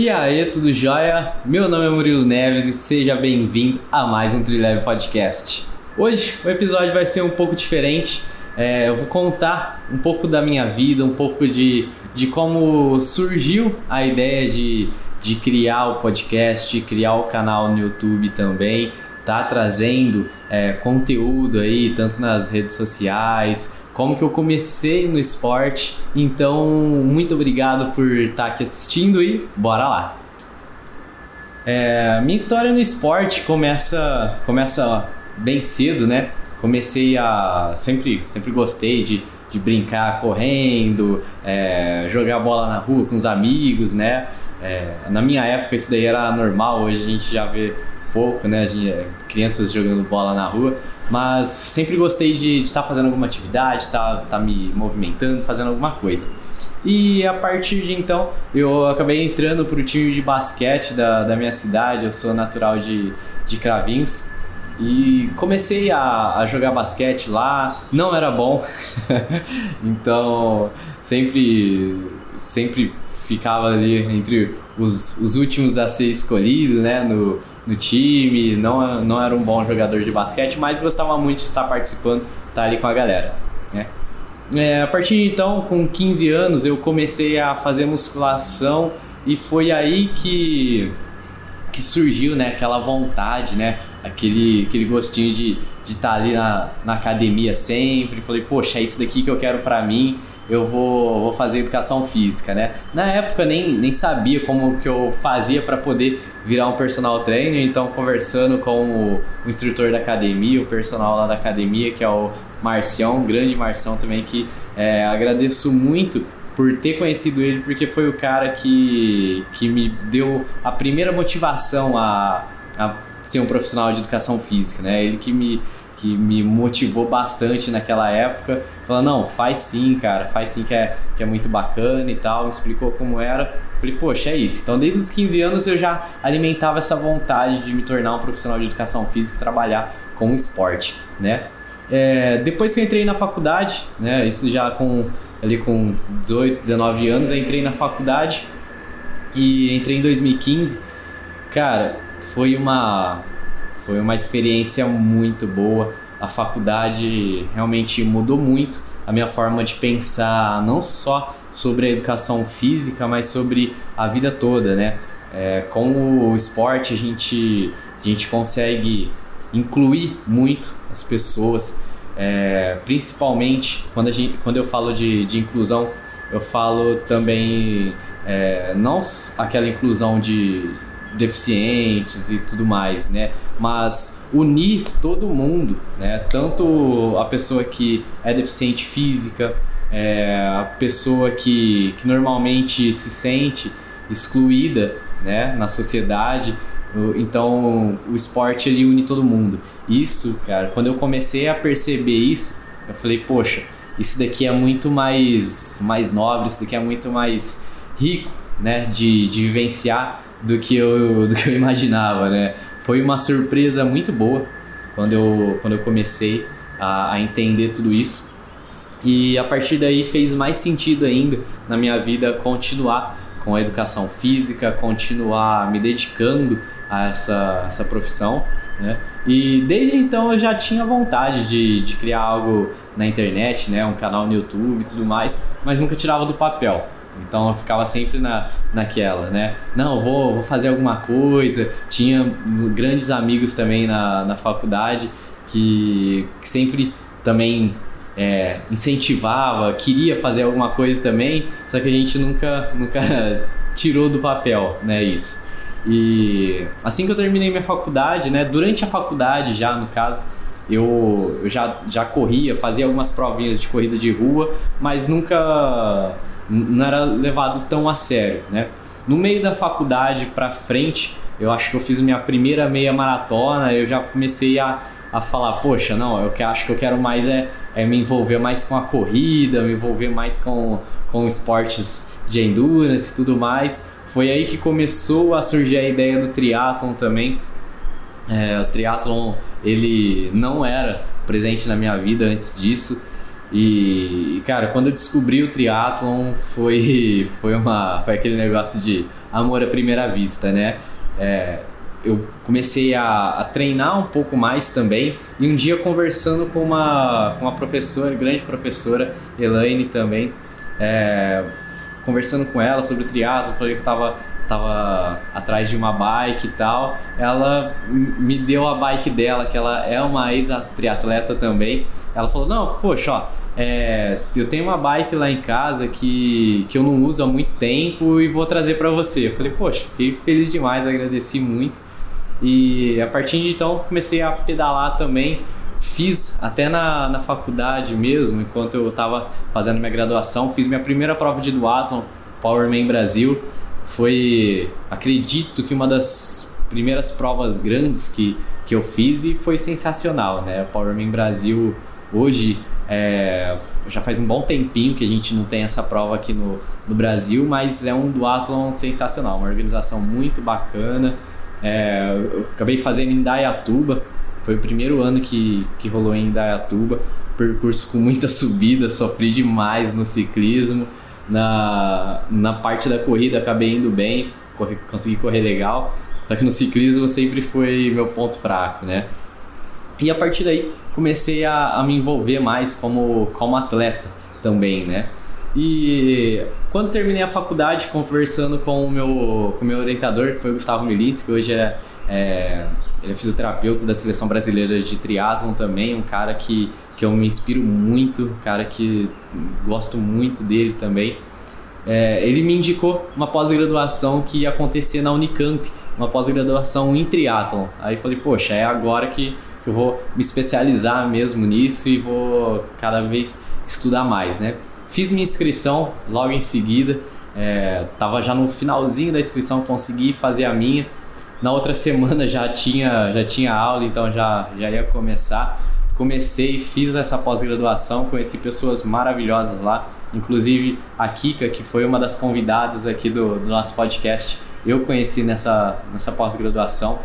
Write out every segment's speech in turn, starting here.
E aí, tudo jóia? Meu nome é Murilo Neves e seja bem-vindo a mais um Trileve Podcast. Hoje o episódio vai ser um pouco diferente. É, eu vou contar um pouco da minha vida, um pouco de, de como surgiu a ideia de, de criar o podcast, criar o canal no YouTube também, tá trazendo é, conteúdo aí, tanto nas redes sociais, como que eu comecei no esporte. Então, muito obrigado por estar aqui assistindo e bora lá. É, minha história no esporte começa, começa bem cedo, né? Comecei a sempre, sempre gostei de, de brincar correndo, é, jogar bola na rua com os amigos, né? É, na minha época isso daí era normal, hoje a gente já vê pouco, né? Gente, crianças jogando bola na rua. Mas sempre gostei de estar fazendo alguma atividade, estar tá, tá me movimentando, fazendo alguma coisa. E a partir de então, eu acabei entrando para o time de basquete da, da minha cidade, eu sou natural de, de Cravinhos. E comecei a, a jogar basquete lá, não era bom, então sempre, sempre ficava ali entre os, os últimos a ser escolhido né, no, no time, não, não era um bom jogador de basquete, mas gostava muito de estar participando, estar ali com a galera. Né? É, a partir de então, com 15 anos, eu comecei a fazer musculação e foi aí que, que surgiu né, aquela vontade, né, aquele, aquele gostinho de estar ali na, na academia sempre. Falei, poxa, é isso daqui que eu quero para mim eu vou, vou fazer educação física, né? Na época nem, nem sabia como que eu fazia para poder virar um personal trainer, então conversando com o, o, instrutor da academia, o personal lá da academia, que é o Marcião, grande Marcião também, que é, agradeço muito por ter conhecido ele, porque foi o cara que, que me deu a primeira motivação a, a ser um profissional de educação física, né? Ele que me que me motivou bastante naquela época. Falou, não, faz sim, cara, faz sim que é, que é muito bacana e tal. Me explicou como era. Falei, poxa, é isso. Então, desde os 15 anos eu já alimentava essa vontade de me tornar um profissional de educação física e trabalhar com esporte, né? É, depois que eu entrei na faculdade, né, isso já com ali com 18, 19 anos, eu entrei na faculdade e entrei em 2015. Cara, foi uma foi uma experiência muito boa. A faculdade realmente mudou muito a minha forma de pensar, não só sobre a educação física, mas sobre a vida toda, né? É, com o esporte a gente, a gente consegue incluir muito as pessoas, é, principalmente quando, a gente, quando eu falo de, de inclusão, eu falo também é, não aquela inclusão de, deficientes e tudo mais, né? Mas unir todo mundo, né? Tanto a pessoa que é deficiente física, é, a pessoa que, que normalmente se sente excluída, né? Na sociedade. Então, o esporte ele une todo mundo. Isso, cara, quando eu comecei a perceber isso, eu falei, poxa, isso daqui é muito mais mais nobre, isso daqui é muito mais rico, né, de, de vivenciar do que eu, do que eu imaginava, né? Foi uma surpresa muito boa quando eu, quando eu comecei a, a entender tudo isso. E a partir daí fez mais sentido ainda na minha vida continuar com a educação física, continuar me dedicando a essa, essa profissão. Né? E desde então eu já tinha vontade de, de criar algo na internet, né? um canal no YouTube e tudo mais, mas nunca tirava do papel. Então eu ficava sempre na, naquela, né? Não, vou, vou fazer alguma coisa. Tinha grandes amigos também na, na faculdade que, que sempre também é, incentivava, queria fazer alguma coisa também, só que a gente nunca, nunca tirou do papel, né? Isso. E assim que eu terminei minha faculdade, né? Durante a faculdade já, no caso, eu, eu já, já corria, fazia algumas provinhas de corrida de rua, mas nunca não era levado tão a sério, né? No meio da faculdade para frente, eu acho que eu fiz minha primeira meia maratona, eu já comecei a, a falar, poxa, não, eu que acho que eu quero mais é, é me envolver mais com a corrida, me envolver mais com, com esportes de endurance e tudo mais. Foi aí que começou a surgir a ideia do triatlon também. É, o triatlon ele não era presente na minha vida antes disso. E, cara, quando eu descobri o triatlon foi, foi, uma, foi aquele negócio de amor à primeira vista, né? É, eu comecei a, a, treinar um pouco mais também e um dia conversando com uma, com uma professora, grande professora, Elaine também, é, conversando com ela sobre o triatlo, falei que eu tava, tava atrás de uma bike e tal, ela me deu a bike dela, que ela é uma ex-triatleta também, ela falou, não, poxa, ó, é, eu tenho uma bike lá em casa que, que eu não uso há muito tempo e vou trazer para você. Eu falei, poxa, fiquei feliz demais, agradeci muito. E a partir de então comecei a pedalar também. Fiz até na, na faculdade mesmo, enquanto eu estava fazendo minha graduação, fiz minha primeira prova de duathlon, Powerman Brasil. Foi, acredito que uma das primeiras provas grandes que, que eu fiz e foi sensacional, né? Powerman Brasil hoje é, já faz um bom tempinho que a gente não tem essa prova aqui no, no Brasil, mas é um duatlon sensacional, uma organização muito bacana. É, eu acabei fazendo em Dayatuba, foi o primeiro ano que, que rolou em Dayatuba. Percurso com muita subida, sofri demais no ciclismo. Na, na parte da corrida acabei indo bem, consegui correr legal. Só que no ciclismo sempre foi meu ponto fraco, né? E a partir daí comecei a, a me envolver mais como, como atleta também, né? E quando terminei a faculdade, conversando com o meu, com o meu orientador, que foi o Gustavo Milis, que hoje é, é, ele é fisioterapeuta da seleção brasileira de triatlon também, um cara que, que eu me inspiro muito, um cara que gosto muito dele também. É, ele me indicou uma pós-graduação que ia acontecer na Unicamp, uma pós-graduação em triatlon. Aí falei, poxa, é agora que eu vou me especializar mesmo nisso e vou cada vez estudar mais, né? Fiz minha inscrição logo em seguida, é, tava já no finalzinho da inscrição, consegui fazer a minha. Na outra semana já tinha, já tinha aula, então já, já ia começar. Comecei, fiz essa pós-graduação, conheci pessoas maravilhosas lá, inclusive a Kika, que foi uma das convidadas aqui do, do nosso podcast, eu conheci nessa, nessa pós-graduação.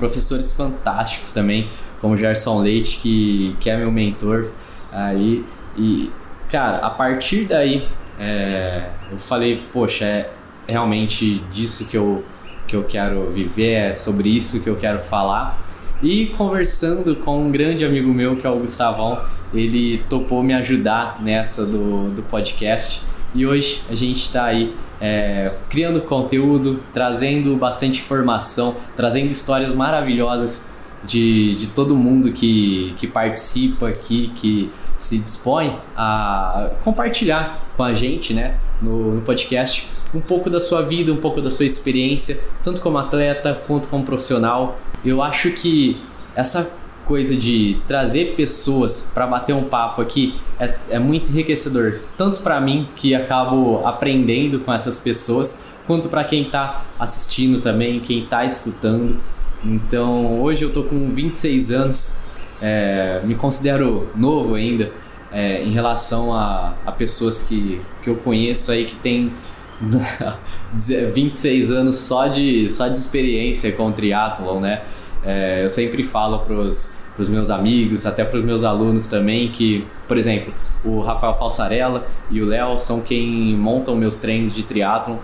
Professores fantásticos também, como Gerson Leite, que, que é meu mentor aí. E Cara, a partir daí, é, eu falei, poxa, é realmente disso que eu, que eu quero viver, é sobre isso que eu quero falar. E conversando com um grande amigo meu, que é o Gustavão, ele topou me ajudar nessa do, do podcast. E hoje a gente está aí é, criando conteúdo, trazendo bastante informação, trazendo histórias maravilhosas de, de todo mundo que, que participa aqui, que se dispõe a compartilhar com a gente, né, no, no podcast, um pouco da sua vida, um pouco da sua experiência, tanto como atleta quanto como profissional. Eu acho que essa coisa de trazer pessoas para bater um papo aqui é, é muito enriquecedor, tanto para mim que acabo aprendendo com essas pessoas, quanto para quem está assistindo também, quem está escutando. Então, hoje eu tô com 26 anos, é, me considero novo ainda é, em relação a, a pessoas que, que eu conheço aí que tem 26 anos só de, só de experiência com triatlon, né? É, eu sempre falo pros, pros meus amigos, até pros meus alunos também, que, por exemplo, o Rafael Falsarella e o Léo são quem montam meus treinos de triatlon.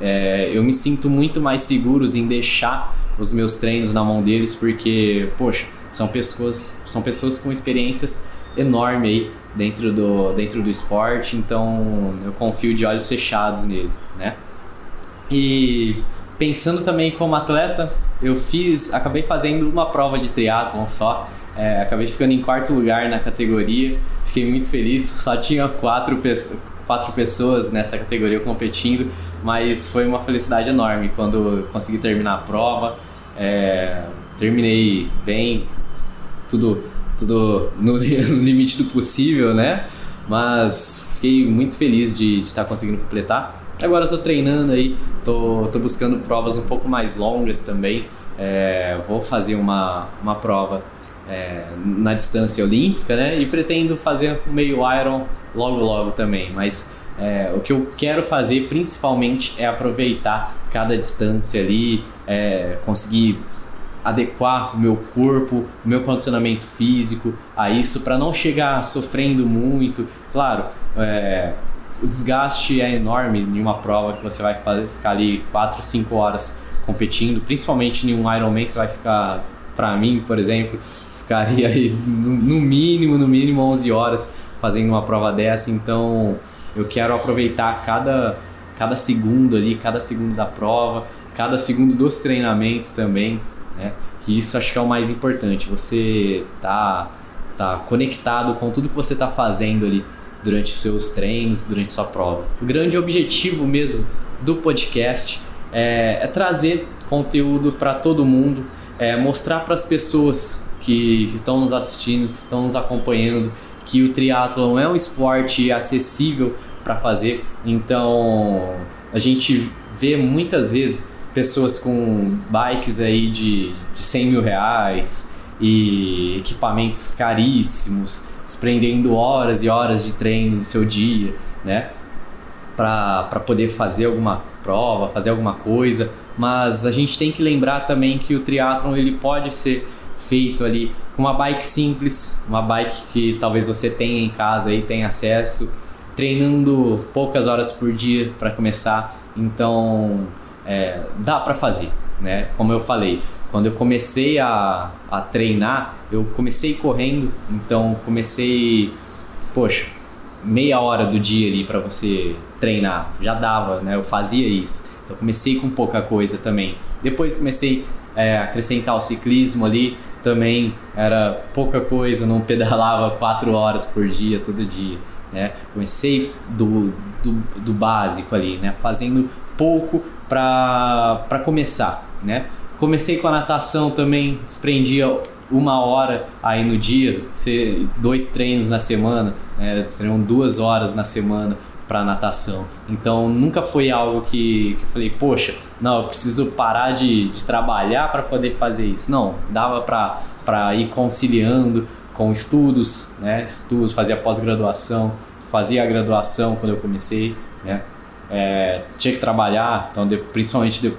É, eu me sinto muito mais seguros em deixar os meus treinos na mão deles, porque, poxa, são pessoas, são pessoas com experiências enormes aí dentro do, dentro do esporte, então eu confio de olhos fechados nele, né? E pensando também como atleta, eu fiz, acabei fazendo uma prova de triatlon só, é, acabei ficando em quarto lugar na categoria, fiquei muito feliz, só tinha quatro, quatro pessoas nessa categoria competindo, mas foi uma felicidade enorme quando consegui terminar a prova, é, terminei bem, tudo, tudo no, no, limite do possível, né? Mas fiquei muito feliz de, de estar conseguindo completar. Agora estou treinando aí, tô, tô buscando provas um pouco mais longas também. É, vou fazer uma, uma prova é, na distância olímpica, né? E pretendo fazer meio Iron logo logo também. Mas é, o que eu quero fazer principalmente é aproveitar cada distância ali, é, conseguir adequar o meu corpo, o meu condicionamento físico a isso para não chegar sofrendo muito. Claro, é, o desgaste é enorme em uma prova que você vai fazer, ficar ali 4, 5 horas competindo, principalmente em um Ironman que você vai ficar, para mim, por exemplo, ficaria aí no, no mínimo, no mínimo 11 horas fazendo uma prova dessa, então eu quero aproveitar cada, cada segundo ali, cada segundo da prova, cada segundo dos treinamentos também, né? Que isso acho que é o mais importante, você tá, tá conectado com tudo que você tá fazendo ali durante seus treinos, durante sua prova. O grande objetivo mesmo do podcast é, é trazer conteúdo para todo mundo, é mostrar para as pessoas que, que estão nos assistindo, que estão nos acompanhando, que o triatlon é um esporte acessível para fazer. Então, a gente vê muitas vezes pessoas com bikes aí de, de 100 mil reais e equipamentos caríssimos, desprendendo horas e horas de treino do seu dia, né? Para poder fazer alguma prova, fazer alguma coisa. Mas a gente tem que lembrar também que o triatlon ele pode ser feito ali com uma bike simples, uma bike que talvez você tenha em casa e tenha acesso, treinando poucas horas por dia para começar. Então, é, dá para fazer, né? Como eu falei, quando eu comecei a, a treinar, eu comecei correndo, então comecei, poxa, meia hora do dia ali para você treinar, já dava, né? Eu fazia isso. Então comecei com pouca coisa também. Depois comecei é, a acrescentar o ciclismo ali, também era pouca coisa, não pedalava quatro horas por dia, todo dia. Né? Comecei do, do, do básico ali, né? fazendo pouco para começar. Né? Comecei com a natação também, desprendia uma hora aí no dia, dois treinos na semana, né? seriam duas horas na semana para natação. Então nunca foi algo que, que eu falei, poxa, não, eu preciso parar de, de trabalhar para poder fazer isso. Não, dava para ir conciliando com estudos, né? Estudos, fazia pós-graduação, fazia a graduação quando eu comecei, né? É, tinha que trabalhar, então de, principalmente de,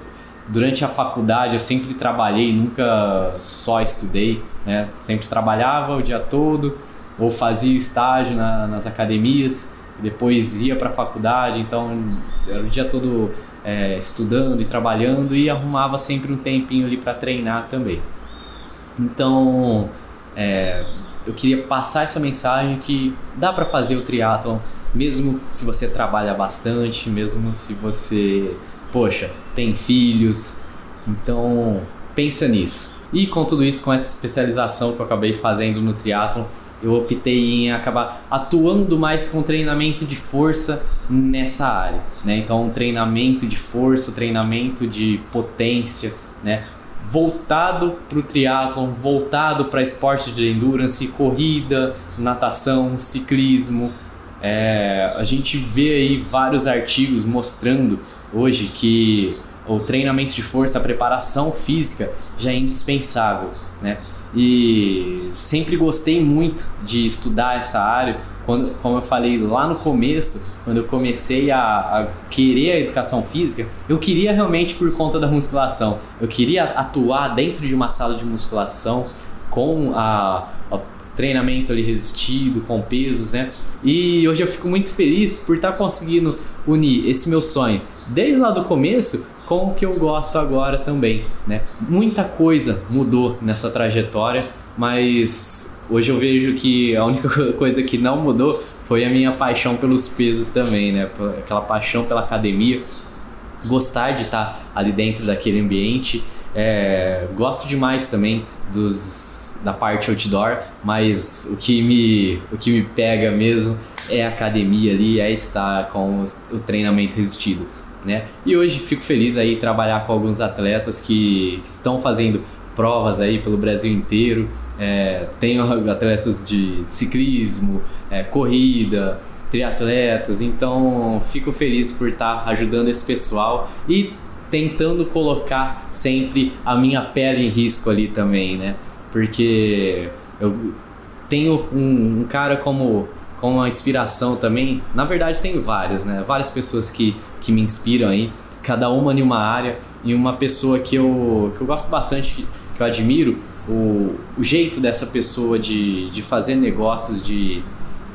durante a faculdade eu sempre trabalhei, nunca só estudei, né? Sempre trabalhava o dia todo ou fazia estágio na, nas academias, depois ia para a faculdade, então era o dia todo é, estudando e trabalhando e arrumava sempre um tempinho ali para treinar também. Então, é, eu queria passar essa mensagem que dá para fazer o triatlon mesmo se você trabalha bastante, mesmo se você, poxa, tem filhos. Então, pensa nisso. E com tudo isso, com essa especialização que eu acabei fazendo no triatlon, eu optei em acabar atuando mais com treinamento de força nessa área, né? Então, um treinamento de força, treinamento de potência, né? Voltado para o triatlon, voltado para esporte de endurance, corrida, natação, ciclismo. É, a gente vê aí vários artigos mostrando hoje que o treinamento de força, a preparação física já é indispensável, né? E sempre gostei muito de estudar essa área. Quando, como eu falei lá no começo, quando eu comecei a, a querer a educação física, eu queria realmente por conta da musculação. Eu queria atuar dentro de uma sala de musculação com a, a treinamento ali resistido, com pesos, né? E hoje eu fico muito feliz por estar conseguindo unir esse meu sonho desde lá do começo com o que eu gosto agora também, né? Muita coisa mudou nessa trajetória, mas hoje eu vejo que a única coisa que não mudou foi a minha paixão pelos pesos também, né? Aquela paixão pela academia, gostar de estar ali dentro daquele ambiente. É, gosto demais também dos, da parte outdoor, mas o que me, o que me pega mesmo é a academia ali, é estar com o treinamento resistido né? E hoje fico feliz aí trabalhar com alguns atletas que, que estão fazendo provas aí pelo Brasil inteiro. É, tenho atletas de ciclismo, é, corrida, triatletas, então fico feliz por estar ajudando esse pessoal e tentando colocar sempre a minha pele em risco ali também, né? Porque eu tenho um, um cara como como uma inspiração também. Na verdade, tem várias, né? Várias pessoas que, que me inspiram aí, cada uma em uma área. E uma pessoa que eu, que eu gosto bastante, que eu admiro, o, o jeito dessa pessoa de, de fazer negócios, de,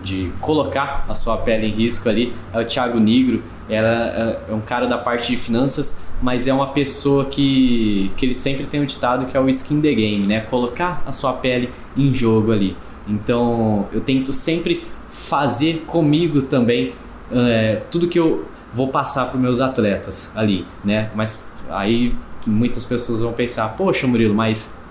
de colocar a sua pele em risco ali, é o Thiago Negro. Ela é um cara da parte de finanças, mas é uma pessoa que, que ele sempre tem um ditado que é o skin the game, né? Colocar a sua pele em jogo ali. Então eu tento sempre fazer comigo também é, tudo que eu vou passar para meus atletas ali, né? Mas aí muitas pessoas vão pensar, poxa Murilo, mas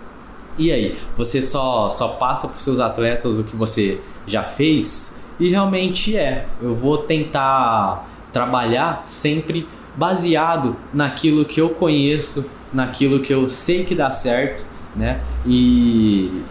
e aí? Você só, só passa para os seus atletas o que você já fez? E realmente é. Eu vou tentar trabalhar sempre baseado naquilo que eu conheço, naquilo que eu sei que dá certo, né? E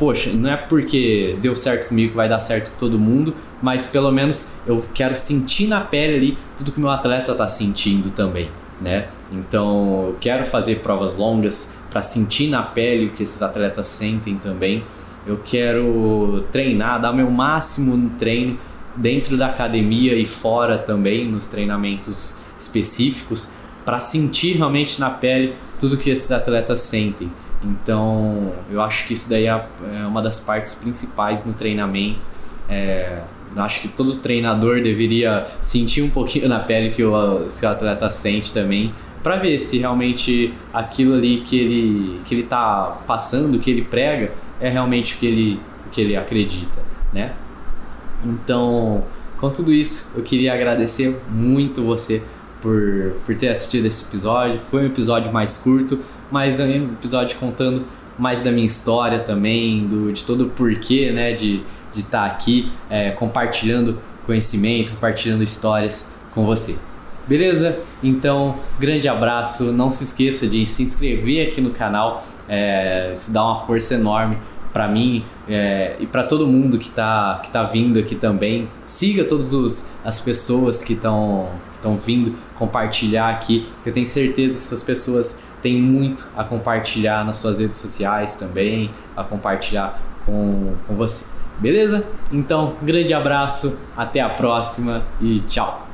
poxa, não é porque deu certo comigo que vai dar certo com todo mundo, mas pelo menos eu quero sentir na pele ali tudo que meu atleta está sentindo também, né? Então eu quero fazer provas longas para sentir na pele o que esses atletas sentem também. Eu quero treinar, dar meu máximo no treino dentro da academia e fora também nos treinamentos específicos para sentir realmente na pele tudo que esses atletas sentem. Então, eu acho que isso daí é, é uma das partes principais no treinamento. É, acho que todo treinador deveria sentir um pouquinho na pele que o seu atleta sente também, para ver se realmente aquilo ali que ele que ele tá passando, que ele prega, é realmente o que ele o que ele acredita, né? Então, com tudo isso, eu queria agradecer muito você por, por ter assistido esse episódio. Foi um episódio mais curto, mas é um episódio contando mais da minha história também, do, de todo o porquê, né, de estar tá aqui é, compartilhando conhecimento, compartilhando histórias com você. Beleza? Então, grande abraço. Não se esqueça de se inscrever aqui no canal. É, isso dá uma força enorme para mim é, e para todo mundo que está que tá vindo aqui também. Siga todas as pessoas que estão vindo compartilhar aqui, que eu tenho certeza que essas pessoas têm muito a compartilhar nas suas redes sociais também, a compartilhar com, com você. Beleza? Então, grande abraço, até a próxima e tchau!